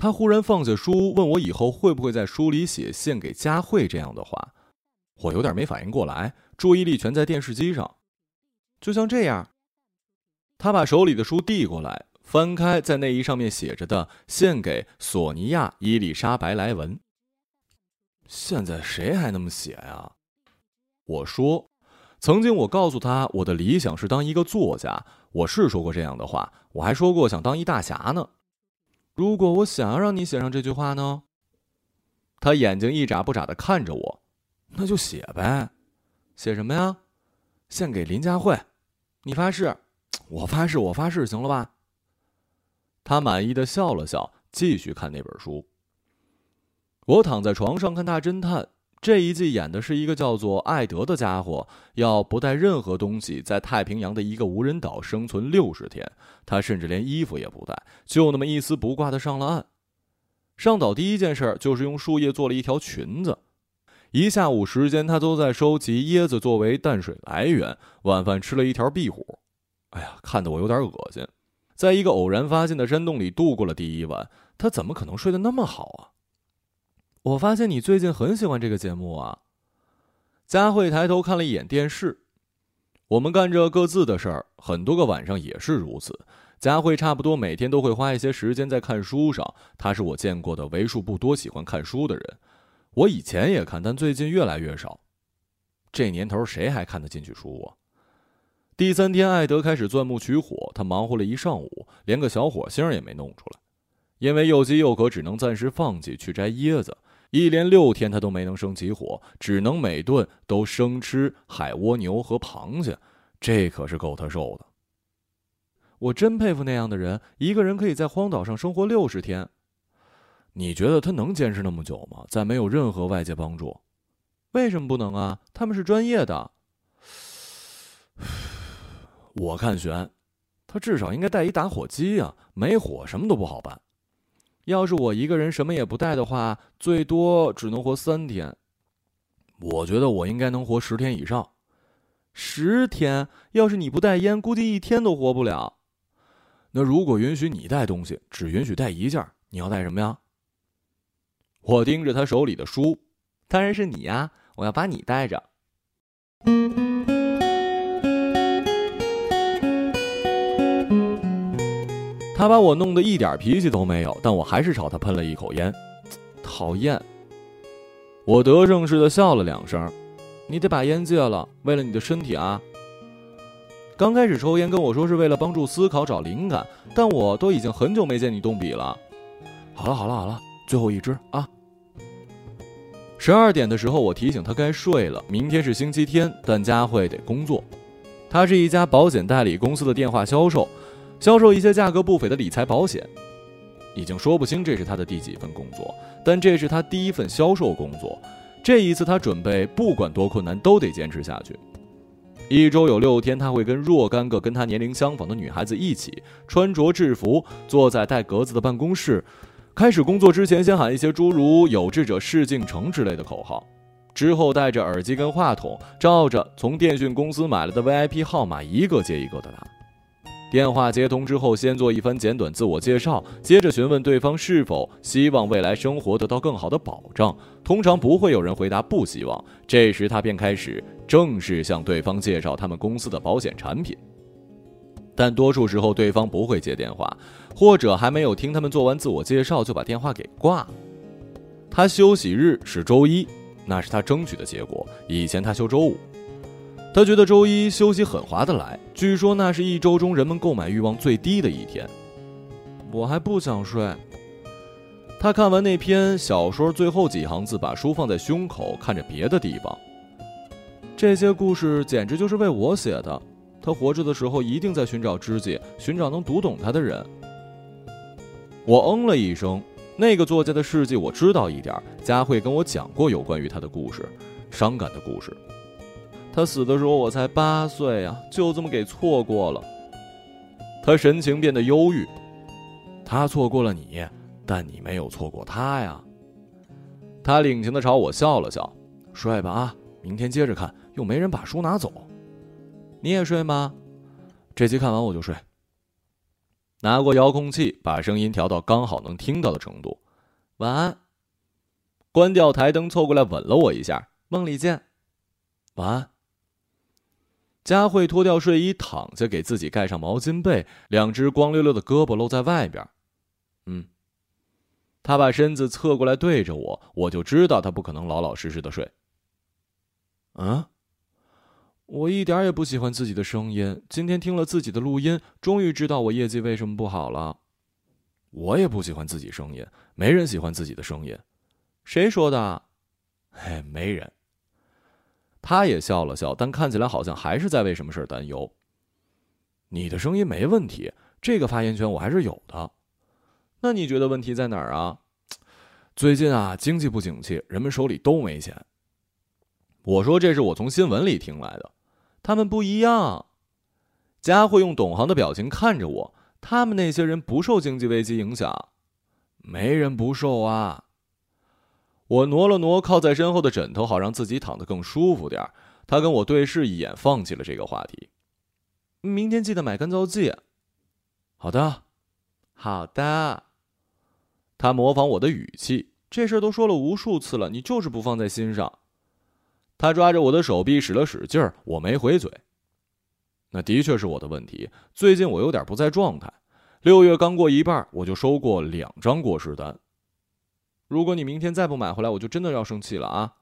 他忽然放下书，问我以后会不会在书里写献给佳慧这样的话。我有点没反应过来，注意力全在电视机上。就像这样，他把手里的书递过来，翻开在内衣上面写着的“献给索尼娅·伊丽莎白莱文”。现在谁还那么写呀？我说，曾经我告诉他我的理想是当一个作家，我是说过这样的话，我还说过想当一大侠呢。如果我想要让你写上这句话呢？他眼睛一眨不眨的看着我，那就写呗，写什么呀？献给林佳慧。你发誓，我发誓，我发誓，行了吧？他满意的笑了笑，继续看那本书。我躺在床上看大侦探，这一季演的是一个叫做艾德的家伙，要不带任何东西在太平洋的一个无人岛生存六十天。他甚至连衣服也不带，就那么一丝不挂的上了岸。上岛第一件事就是用树叶做了一条裙子。一下午时间，他都在收集椰子作为淡水来源。晚饭吃了一条壁虎，哎呀，看得我有点恶心。在一个偶然发现的山洞里度过了第一晚，他怎么可能睡得那么好啊？我发现你最近很喜欢这个节目啊。佳慧抬头看了一眼电视，我们干着各自的事儿，很多个晚上也是如此。佳慧差不多每天都会花一些时间在看书上，她是我见过的为数不多喜欢看书的人。我以前也看，但最近越来越少。这年头谁还看得进去书啊？第三天，艾德开始钻木取火，他忙活了一上午，连个小火星也没弄出来。因为又饥又渴，只能暂时放弃去摘椰子。一连六天，他都没能生起火，只能每顿都生吃海蜗牛和螃蟹，这可是够他受的。我真佩服那样的人，一个人可以在荒岛上生活六十天。你觉得他能坚持那么久吗？在没有任何外界帮助，为什么不能啊？他们是专业的。我看悬，他至少应该带一打火机啊！没火什么都不好办。要是我一个人什么也不带的话，最多只能活三天。我觉得我应该能活十天以上。十天？要是你不带烟，估计一天都活不了。那如果允许你带东西，只允许带一件，你要带什么呀？我盯着他手里的书，当然是你呀！我要把你带着。他把我弄得一点脾气都没有，但我还是朝他喷了一口烟。讨厌！我得胜似的笑了两声。你得把烟戒了，为了你的身体啊！刚开始抽烟跟我说是为了帮助思考找灵感，但我都已经很久没见你动笔了。好了好了好了。最后一支啊！十二点的时候，我提醒他该睡了。明天是星期天，但佳慧得工作。他是一家保险代理公司的电话销售，销售一些价格不菲的理财保险。已经说不清这是他的第几份工作，但这是他第一份销售工作。这一次，他准备不管多困难都得坚持下去。一周有六天，他会跟若干个跟他年龄相仿的女孩子一起穿着制服，坐在带格子的办公室。开始工作之前，先喊一些诸如“有志者事竟成”之类的口号，之后带着耳机跟话筒，照着从电讯公司买来的 VIP 号码一个接一个的打。电话接通之后，先做一番简短自我介绍，接着询问对方是否希望未来生活得到更好的保障。通常不会有人回答不希望，这时他便开始正式向对方介绍他们公司的保险产品。但多数时候，对方不会接电话，或者还没有听他们做完自我介绍就把电话给挂了。他休息日是周一，那是他争取的结果。以前他休周五，他觉得周一休息很划得来。据说那是一周中人们购买欲望最低的一天。我还不想睡。他看完那篇小说最后几行字，把书放在胸口，看着别的地方。这些故事简直就是为我写的。他活着的时候一定在寻找知己，寻找能读懂他的人。我嗯了一声，那个作家的事迹我知道一点。佳慧跟我讲过有关于他的故事，伤感的故事。他死的时候我才八岁啊，就这么给错过了。他神情变得忧郁。他错过了你，但你没有错过他呀。他领情的朝我笑了笑，睡吧啊，明天接着看，又没人把书拿走。你也睡吗？这集看完我就睡。拿过遥控器，把声音调到刚好能听到的程度。晚安。关掉台灯，凑过来吻了我一下。梦里见。晚安。佳慧脱掉睡衣，躺下，给自己盖上毛巾被，两只光溜溜的胳膊露在外边。嗯。他把身子侧过来对着我，我就知道他不可能老老实实的睡。嗯。我一点也不喜欢自己的声音。今天听了自己的录音，终于知道我业绩为什么不好了。我也不喜欢自己声音，没人喜欢自己的声音。谁说的？嘿，没人。他也笑了笑，但看起来好像还是在为什么事担忧。你的声音没问题，这个发言权我还是有的。那你觉得问题在哪儿啊？最近啊，经济不景气，人们手里都没钱。我说这是我从新闻里听来的。他们不一样，佳慧用懂行的表情看着我。他们那些人不受经济危机影响，没人不受啊。我挪了挪靠在身后的枕头，好让自己躺得更舒服点他跟我对视一眼，放弃了这个话题。明天记得买干燥剂。好的，好的。他模仿我的语气，这事儿都说了无数次了，你就是不放在心上。他抓着我的手臂使了使劲儿，我没回嘴。那的确是我的问题。最近我有点不在状态。六月刚过一半，我就收过两张过失单。如果你明天再不买回来，我就真的要生气了啊！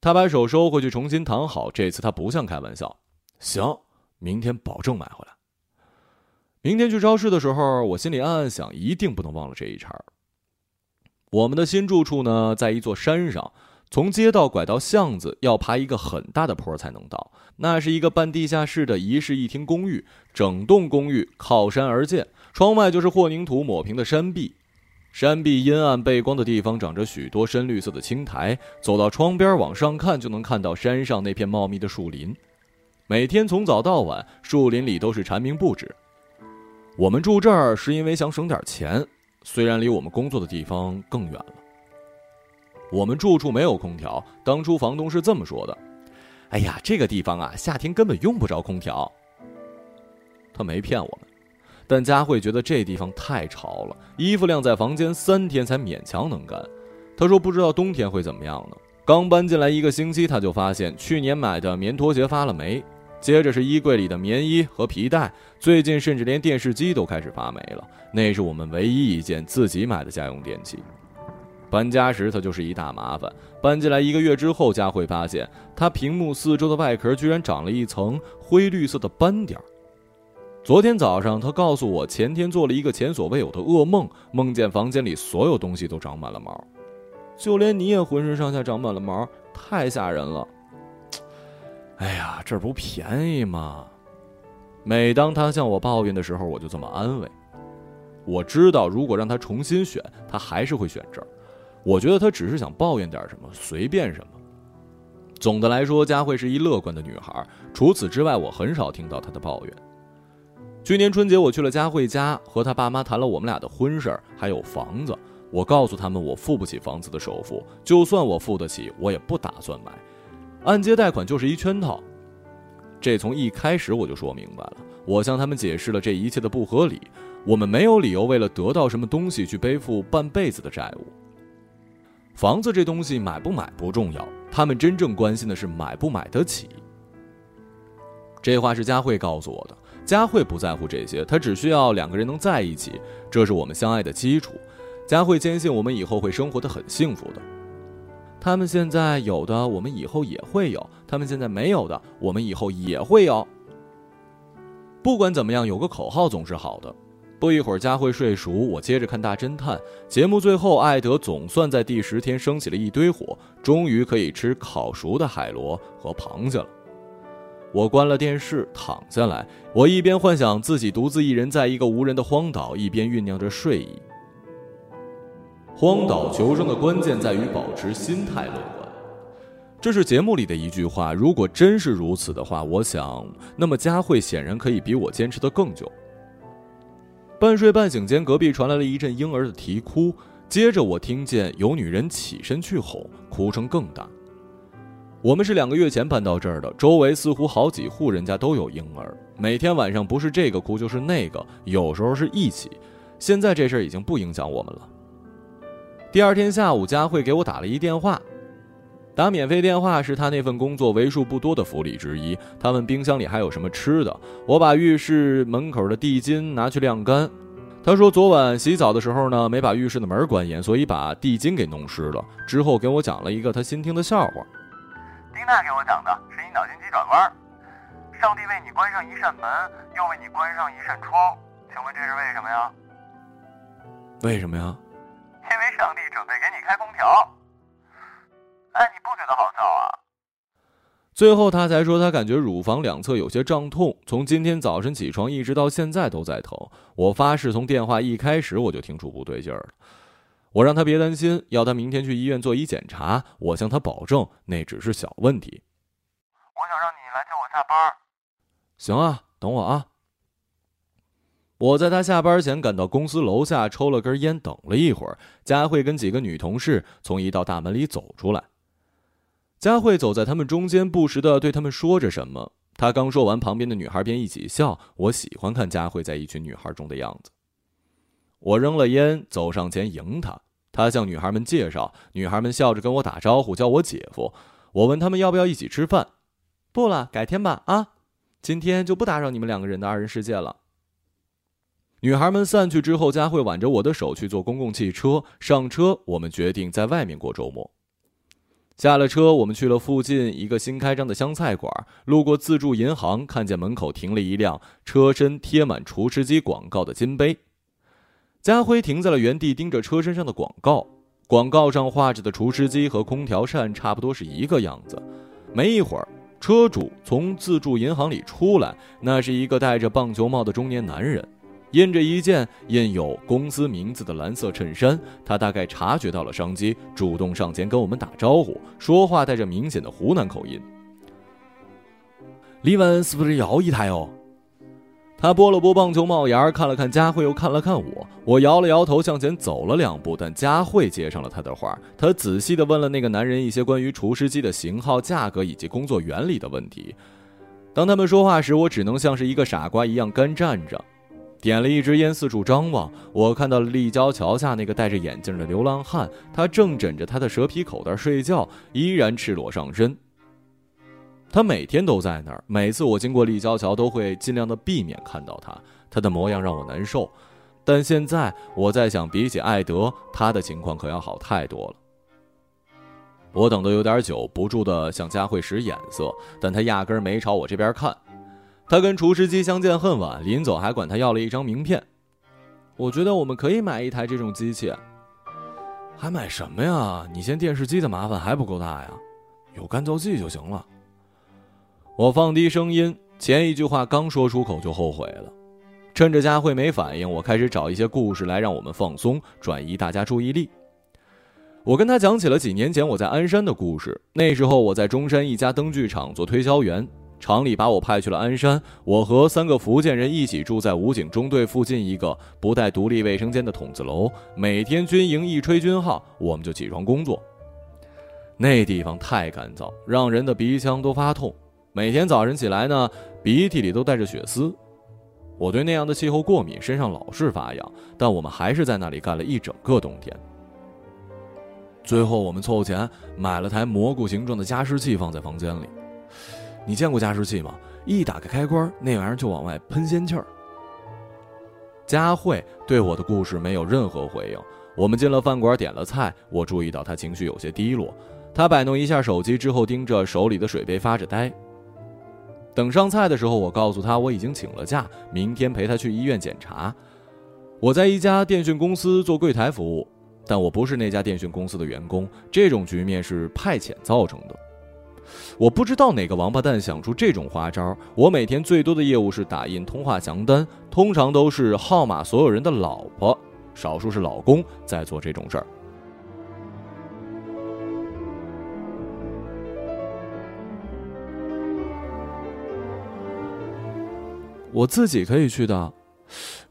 他把手收回去，重新躺好。这次他不像开玩笑。行，明天保证买回来。明天去超市的时候，我心里暗暗想，一定不能忘了这一茬儿。我们的新住处呢，在一座山上。从街道拐到巷子，要爬一个很大的坡才能到。那是一个半地下室的一室一厅公寓，整栋公寓靠山而建，窗外就是混凝土抹平的山壁。山壁阴暗背光的地方长着许多深绿色的青苔，走到窗边往上看，就能看到山上那片茂密的树林。每天从早到晚，树林里都是蝉鸣不止。我们住这儿是因为想省点钱，虽然离我们工作的地方更远了。我们住处没有空调，当初房东是这么说的：“哎呀，这个地方啊，夏天根本用不着空调。”他没骗我们，但佳慧觉得这地方太潮了，衣服晾在房间三天才勉强能干。她说不知道冬天会怎么样呢。刚搬进来一个星期，她就发现去年买的棉拖鞋发了霉，接着是衣柜里的棉衣和皮带，最近甚至连电视机都开始发霉了。那是我们唯一一件自己买的家用电器。搬家时，它就是一大麻烦。搬进来一个月之后，佳慧发现它屏幕四周的外壳居然长了一层灰绿色的斑点儿。昨天早上，他告诉我，前天做了一个前所未有的噩梦，梦见房间里所有东西都长满了毛，就连你也浑身上下长满了毛，太吓人了。哎呀，这不便宜吗？每当他向我抱怨的时候，我就这么安慰。我知道，如果让他重新选，他还是会选这儿。我觉得她只是想抱怨点什么，随便什么。总的来说，佳慧是一乐观的女孩。除此之外，我很少听到她的抱怨。去年春节，我去了佳慧家，和她爸妈谈了我们俩的婚事儿，还有房子。我告诉他们，我付不起房子的首付，就算我付得起，我也不打算买。按揭贷款就是一圈套。这从一开始我就说明白了。我向他们解释了这一切的不合理。我们没有理由为了得到什么东西去背负半辈子的债务。房子这东西买不买不重要，他们真正关心的是买不买得起。这话是佳慧告诉我的。佳慧不在乎这些，她只需要两个人能在一起，这是我们相爱的基础。佳慧坚信我们以后会生活的很幸福的。他们现在有的，我们以后也会有；他们现在没有的，我们以后也会有。不管怎么样，有个口号总是好的。不一会儿，佳慧睡熟，我接着看大侦探节目。最后，艾德总算在第十天升起了一堆火，终于可以吃烤熟的海螺和螃蟹了。我关了电视，躺下来，我一边幻想自己独自一人在一个无人的荒岛，一边酝酿着睡意。荒岛求生的关键在于保持心态乐观，这是节目里的一句话。如果真是如此的话，我想，那么佳慧显然可以比我坚持的更久。半睡半醒间，隔壁传来了一阵婴儿的啼哭，接着我听见有女人起身去吼，哭声更大。我们是两个月前搬到这儿的，周围似乎好几户人家都有婴儿，每天晚上不是这个哭就是那个，有时候是一起。现在这事儿已经不影响我们了。第二天下午，佳慧给我打了一电话。打免费电话是他那份工作为数不多的福利之一。他问冰箱里还有什么吃的，我把浴室门口的地巾拿去晾干。他说昨晚洗澡的时候呢，没把浴室的门关严，所以把地巾给弄湿了。之后给我讲了一个他新听的笑话。丁娜给我讲的是你脑筋急转弯。上帝为你关上一扇门，又为你关上一扇窗，请问这是为什么呀？为什么呀？因为上帝准备给你开空调。哎，你不觉得好笑啊？最后他才说，他感觉乳房两侧有些胀痛，从今天早晨起床一直到现在都在疼。我发誓，从电话一开始我就听出不对劲儿了。我让他别担心，要他明天去医院做一检查。我向他保证，那只是小问题。我想让你来接我下班。行啊，等我啊。我在他下班前赶到公司楼下，抽了根烟，等了一会儿。佳慧跟几个女同事从一道大门里走出来。佳慧走在他们中间，不时的对他们说着什么。她刚说完，旁边的女孩便一起笑。我喜欢看佳慧在一群女孩中的样子。我扔了烟，走上前迎她。他向女孩们介绍，女孩们笑着跟我打招呼，叫我姐夫。我问他们要不要一起吃饭，不了，改天吧。啊，今天就不打扰你们两个人的二人世界了。女孩们散去之后，佳慧挽着我的手去坐公共汽车。上车，我们决定在外面过周末。下了车，我们去了附近一个新开张的湘菜馆。路过自助银行，看见门口停了一辆车身贴满厨师机广告的金杯。家辉停在了原地，盯着车身上的广告。广告上画着的厨师机和空调扇差不多是一个样子。没一会儿，车主从自助银行里出来，那是一个戴着棒球帽的中年男人。印着一件印有公司名字的蓝色衬衫，他大概察觉到了商机，主动上前跟我们打招呼，说话带着明显的湖南口音。李文是不是要一台哦？他拨了拨棒球帽檐，看了看佳慧，又看了看我。我摇了摇头，向前走了两步，但佳慧接上了他的话。他仔细地问了那个男人一些关于厨师机的型号、价格以及工作原理的问题。当他们说话时，我只能像是一个傻瓜一样干站着。点了一支烟，四处张望。我看到了立交桥下那个戴着眼镜的流浪汉，他正枕着他的蛇皮口袋睡觉，依然赤裸上身。他每天都在那儿，每次我经过立交桥，都会尽量的避免看到他。他的模样让我难受，但现在我在想，比起艾德，他的情况可要好太多了。我等的有点久，不住的向佳慧使眼色，但他压根没朝我这边看。他跟厨师机相见恨晚，临走还管他要了一张名片。我觉得我们可以买一台这种机器。还买什么呀？你嫌电视机的麻烦还不够大呀？有干燥剂就行了。我放低声音，前一句话刚说出口就后悔了。趁着佳慧没反应，我开始找一些故事来让我们放松，转移大家注意力。我跟他讲起了几年前我在鞍山的故事。那时候我在中山一家灯具厂做推销员。厂里把我派去了鞍山，我和三个福建人一起住在武警中队附近一个不带独立卫生间的筒子楼。每天军营一吹军号，我们就起床工作。那地方太干燥，让人的鼻腔都发痛。每天早晨起来呢，鼻涕里都带着血丝。我对那样的气候过敏，身上老是发痒。但我们还是在那里干了一整个冬天。最后，我们凑钱买了台蘑菇形状的加湿器，放在房间里。你见过加湿器吗？一打开开关，那玩意儿就往外喷仙气儿。佳慧对我的故事没有任何回应。我们进了饭馆，点了菜。我注意到她情绪有些低落。她摆弄一下手机之后，盯着手里的水杯发着呆。等上菜的时候，我告诉他我已经请了假，明天陪他去医院检查。我在一家电讯公司做柜台服务，但我不是那家电讯公司的员工。这种局面是派遣造成的。我不知道哪个王八蛋想出这种花招。我每天最多的业务是打印通话详单，通常都是号码所有人的老婆，少数是老公在做这种事儿。我自己可以去的，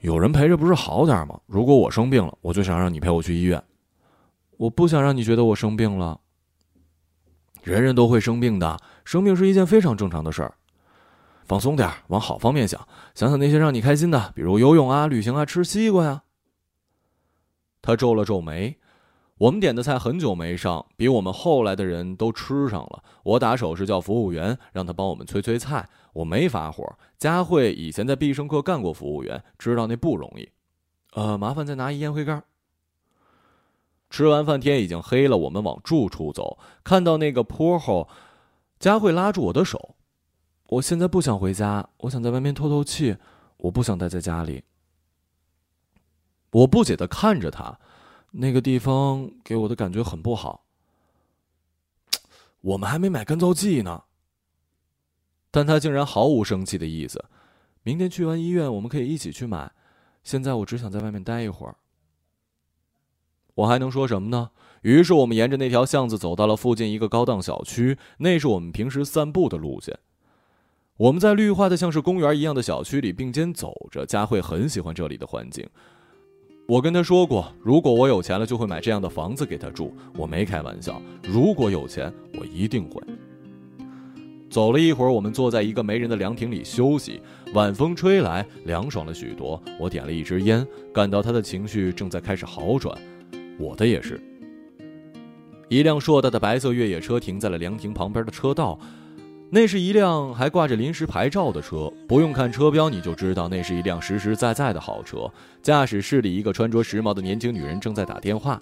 有人陪着不是好点吗？如果我生病了，我就想让你陪我去医院。我不想让你觉得我生病了。人人都会生病的，生病是一件非常正常的事儿。放松点儿往好方面想，想想那些让你开心的，比如游泳啊、旅行啊、吃西瓜呀。他皱了皱眉。我们点的菜很久没上，比我们后来的人都吃上了。我打手势叫服务员，让他帮我们催催菜。我没发火。佳慧以前在必胜客干过服务员，知道那不容易。呃，麻烦再拿一烟灰缸。吃完饭天已经黑了，我们往住处走。看到那个坡后，佳慧拉住我的手。我现在不想回家，我想在外面透透气，我不想待在家里。我不解的看着他。那个地方给我的感觉很不好。我们还没买干燥剂呢，但他竟然毫无生气的意思。明天去完医院，我们可以一起去买。现在我只想在外面待一会儿。我还能说什么呢？于是我们沿着那条巷子走到了附近一个高档小区，那是我们平时散步的路线。我们在绿化的像是公园一样的小区里并肩走着，佳慧很喜欢这里的环境。我跟他说过，如果我有钱了，就会买这样的房子给他住。我没开玩笑，如果有钱，我一定会。走了一会儿，我们坐在一个没人的凉亭里休息，晚风吹来，凉爽了许多。我点了一支烟，感到他的情绪正在开始好转，我的也是。一辆硕大的白色越野车停在了凉亭旁边的车道。那是一辆还挂着临时牌照的车，不用看车标你就知道那是一辆实实在在的好车。驾驶室里，一个穿着时髦的年轻女人正在打电话。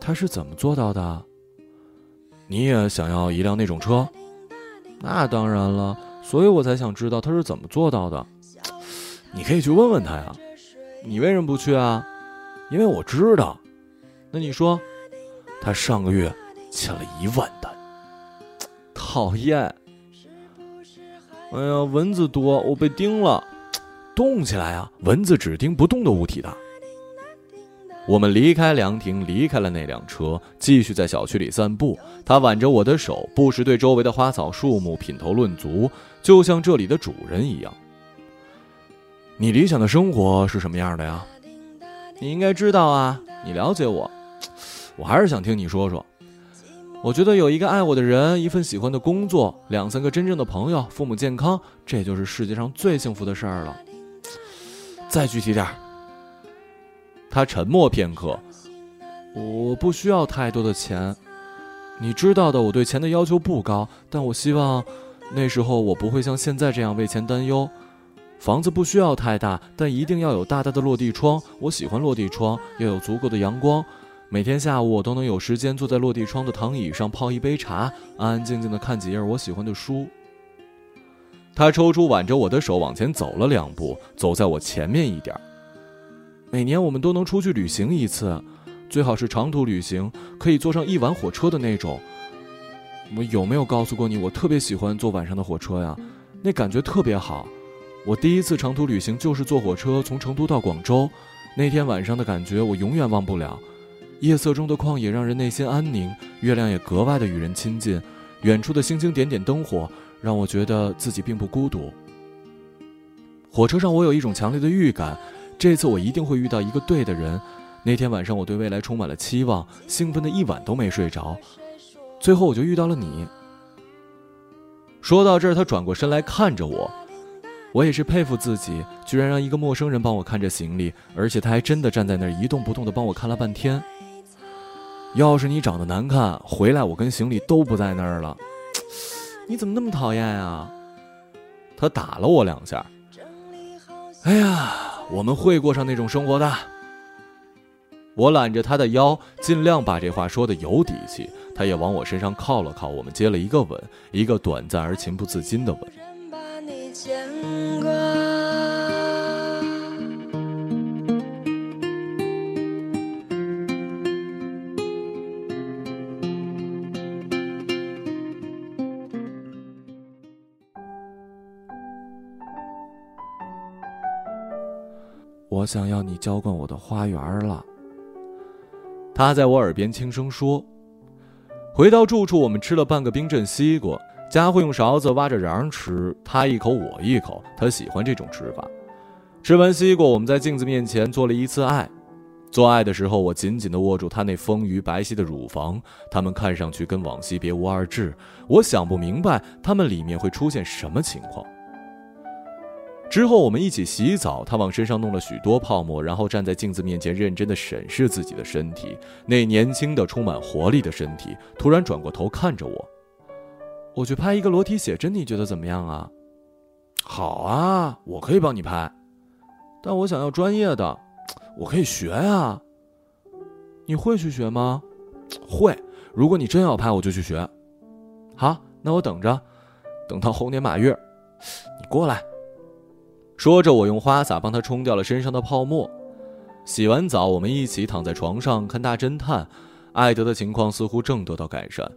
她是怎么做到的？你也想要一辆那种车？那当然了，所以我才想知道她是怎么做到的。你可以去问问她呀。你为什么不去啊？因为我知道。那你说，她上个月欠了一万单。讨厌！哎呀，蚊子多，我被叮了。动起来啊！蚊子只叮不动的物体的。我们离开凉亭，离开了那辆车，继续在小区里散步。他挽着我的手，不时对周围的花草树木品头论足，就像这里的主人一样。你理想的生活是什么样的呀？你应该知道啊，你了解我。我还是想听你说说。我觉得有一个爱我的人，一份喜欢的工作，两三个真正的朋友，父母健康，这就是世界上最幸福的事儿了。再具体点儿。他沉默片刻，我不需要太多的钱，你知道的，我对钱的要求不高，但我希望那时候我不会像现在这样为钱担忧。房子不需要太大，但一定要有大大的落地窗，我喜欢落地窗，要有足够的阳光。每天下午，我都能有时间坐在落地窗的躺椅上泡一杯茶，安安静静的看几页我喜欢的书。他抽出挽着我的手往前走了两步，走在我前面一点。每年我们都能出去旅行一次，最好是长途旅行，可以坐上一晚火车的那种。我有没有告诉过你，我特别喜欢坐晚上的火车呀？那感觉特别好。我第一次长途旅行就是坐火车从成都到广州，那天晚上的感觉我永远忘不了。夜色中的旷野让人内心安宁，月亮也格外的与人亲近，远处的星星点点灯火让我觉得自己并不孤独。火车上我有一种强烈的预感，这次我一定会遇到一个对的人。那天晚上我对未来充满了期望，兴奋的一晚都没睡着，最后我就遇到了你。说到这儿，他转过身来看着我，我也是佩服自己，居然让一个陌生人帮我看着行李，而且他还真的站在那儿一动不动的帮我看了半天。要是你长得难看，回来我跟行李都不在那儿了。你怎么那么讨厌呀？他打了我两下。哎呀，我们会过上那种生活的。我揽着他的腰，尽量把这话说的有底气。他也往我身上靠了靠，我们接了一个吻，一个短暂而情不自禁的吻。我想要你浇灌我的花园了。他在我耳边轻声说。回到住处，我们吃了半个冰镇西瓜。佳慧用勺子挖着瓤吃，他一口我一口，他喜欢这种吃法。吃完西瓜，我们在镜子面前做了一次爱。做爱的时候，我紧紧地握住他那丰腴白皙的乳房，他们看上去跟往昔别无二致。我想不明白，他们里面会出现什么情况。之后，我们一起洗澡，他往身上弄了许多泡沫，然后站在镜子面前，认真地审视自己的身体。那年轻的、充满活力的身体，突然转过头看着我：“我去拍一个裸体写真，你觉得怎么样啊？”“好啊，我可以帮你拍，但我想要专业的。”我可以学呀，你会去学吗？会。如果你真要拍，我就去学。好，那我等着，等到猴年马月。你过来。说着，我用花洒帮他冲掉了身上的泡沫。洗完澡，我们一起躺在床上看大侦探。艾德的情况似乎正得到改善，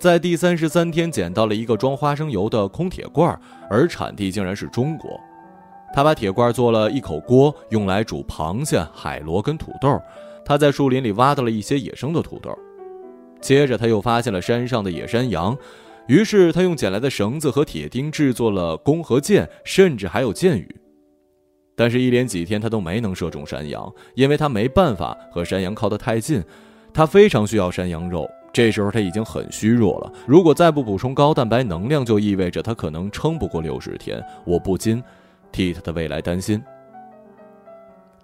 在第三十三天捡到了一个装花生油的空铁罐，而产地竟然是中国。他把铁罐做了一口锅，用来煮螃蟹、海螺跟土豆。他在树林里挖到了一些野生的土豆，接着他又发现了山上的野山羊，于是他用捡来的绳子和铁钉制作了弓和箭，甚至还有箭雨。但是，一连几天他都没能射中山羊，因为他没办法和山羊靠得太近。他非常需要山羊肉，这时候他已经很虚弱了。如果再不补充高蛋白能量，就意味着他可能撑不过六十天。我不禁。替他的未来担心。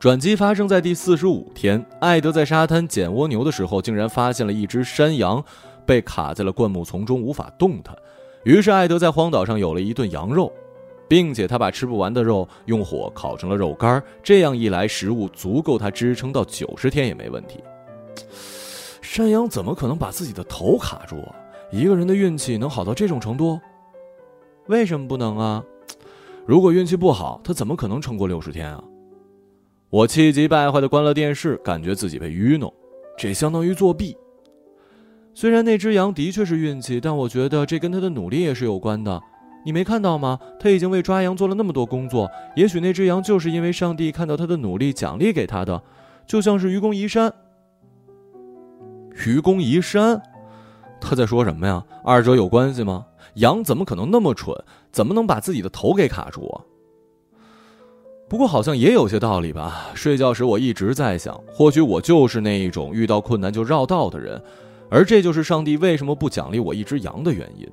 转机发生在第四十五天，艾德在沙滩捡蜗牛的时候，竟然发现了一只山羊被卡在了灌木丛中，无法动弹。于是，艾德在荒岛上有了一顿羊肉，并且他把吃不完的肉用火烤成了肉干。这样一来，食物足够他支撑到九十天也没问题。山羊怎么可能把自己的头卡住啊？一个人的运气能好到这种程度？为什么不能啊？如果运气不好，他怎么可能撑过六十天啊？我气急败坏的关了电视，感觉自己被愚弄，这相当于作弊。虽然那只羊的确是运气，但我觉得这跟他的努力也是有关的。你没看到吗？他已经为抓羊做了那么多工作，也许那只羊就是因为上帝看到他的努力，奖励给他的，就像是愚公移山。愚公移山？他在说什么呀？二者有关系吗？羊怎么可能那么蠢？怎么能把自己的头给卡住啊？不过好像也有些道理吧。睡觉时我一直在想，或许我就是那一种遇到困难就绕道的人，而这就是上帝为什么不奖励我一只羊的原因。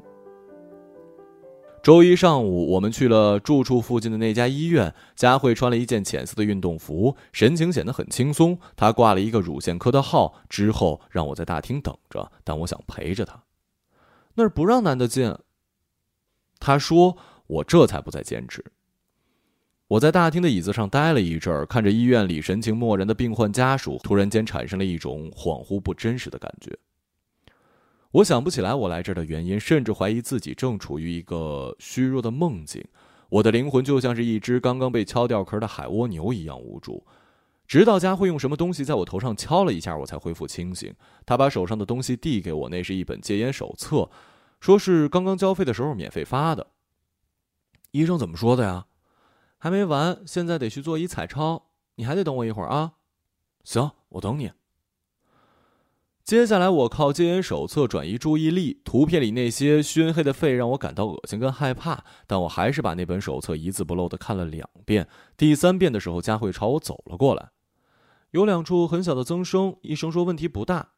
周一上午，我们去了住处附近的那家医院。佳慧穿了一件浅色的运动服，神情显得很轻松。她挂了一个乳腺科的号，之后让我在大厅等着，但我想陪着她。那儿不让男的进。他说：“我这才不再坚持。”我在大厅的椅子上待了一阵儿，看着医院里神情漠然的病患家属，突然间产生了一种恍惚不真实的感觉。我想不起来我来这儿的原因，甚至怀疑自己正处于一个虚弱的梦境。我的灵魂就像是一只刚刚被敲掉壳的海蜗牛一样无助。直到佳慧用什么东西在我头上敲了一下，我才恢复清醒。他把手上的东西递给我，那是一本戒烟手册。说是刚刚交费的时候免费发的。医生怎么说的呀？还没完，现在得去做一彩超，你还得等我一会儿啊。行，我等你。接下来我靠戒烟手册转移注意力，图片里那些熏黑的肺让我感到恶心跟害怕，但我还是把那本手册一字不漏的看了两遍。第三遍的时候，佳慧朝我走了过来，有两处很小的增生，医生说问题不大。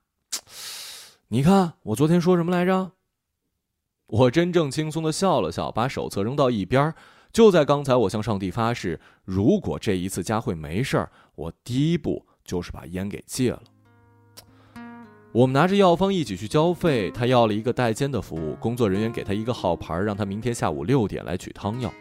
你看我昨天说什么来着？我真正轻松的笑了笑，把手册扔到一边。就在刚才，我向上帝发誓，如果这一次佳慧没事儿，我第一步就是把烟给戒了。我们拿着药方一起去交费，他要了一个代煎的服务，工作人员给他一个号牌，让他明天下午六点来取汤药。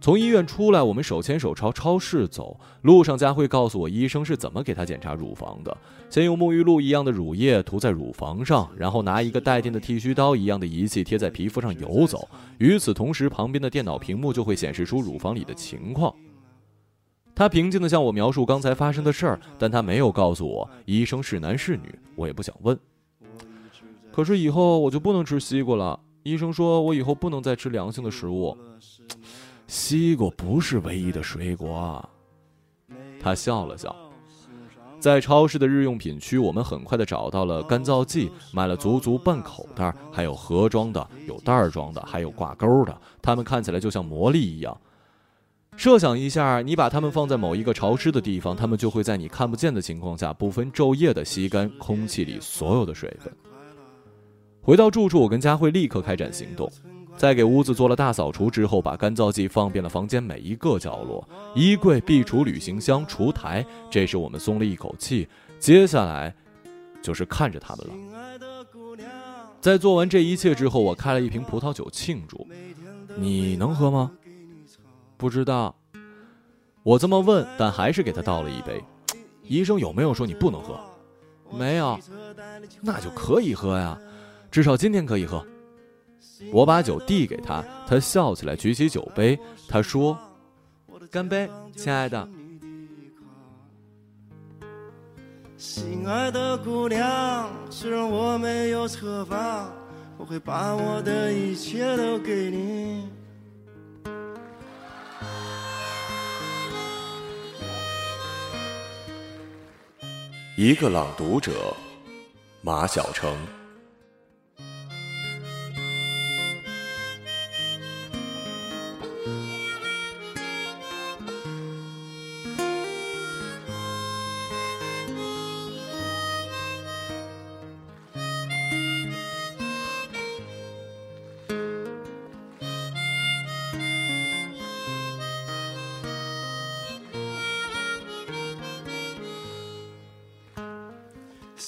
从医院出来，我们手牵手朝超市走。路上，佳慧告诉我医生是怎么给她检查乳房的：先用沐浴露一样的乳液涂在乳房上，然后拿一个带电的剃须刀一样的仪器贴在皮肤上游走。与此同时，旁边的电脑屏幕就会显示出乳房里的情况。他平静地向我描述刚才发生的事儿，但他没有告诉我医生是男是女。我也不想问。可是以后我就不能吃西瓜了。医生说我以后不能再吃凉性的食物。西瓜不是唯一的水果，他笑了笑。在超市的日用品区，我们很快的找到了干燥剂，买了足足半口袋，还有盒装的，有袋装的，还有挂钩的，它们看起来就像魔力一样。设想一下，你把它们放在某一个潮湿的地方，它们就会在你看不见的情况下，不分昼夜的吸干空气里所有的水分。回到住处，我跟佳慧立刻开展行动，在给屋子做了大扫除之后，把干燥剂放遍了房间每一个角落，衣柜、壁橱、旅行箱、厨台。这时我们松了一口气，接下来就是看着他们了。在做完这一切之后，我开了一瓶葡萄酒庆祝。你能喝吗？不知道。我这么问，但还是给他倒了一杯。医生有没有说你不能喝？没有。那就可以喝呀，至少今天可以喝。我把酒递给他，他笑起来，举起酒杯。他说：“干杯，亲爱的。”心爱的姑娘，虽然我没有车房，我会把我的一切都给你。一个朗读者，马晓成。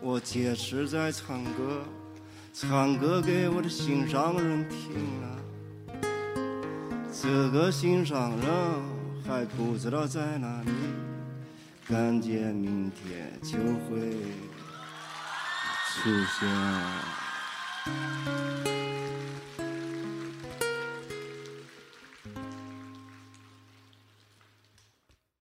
我坚持在唱歌，唱歌给我的心上人听啊。这个心上人还不知道在哪里，感觉明天就会出现。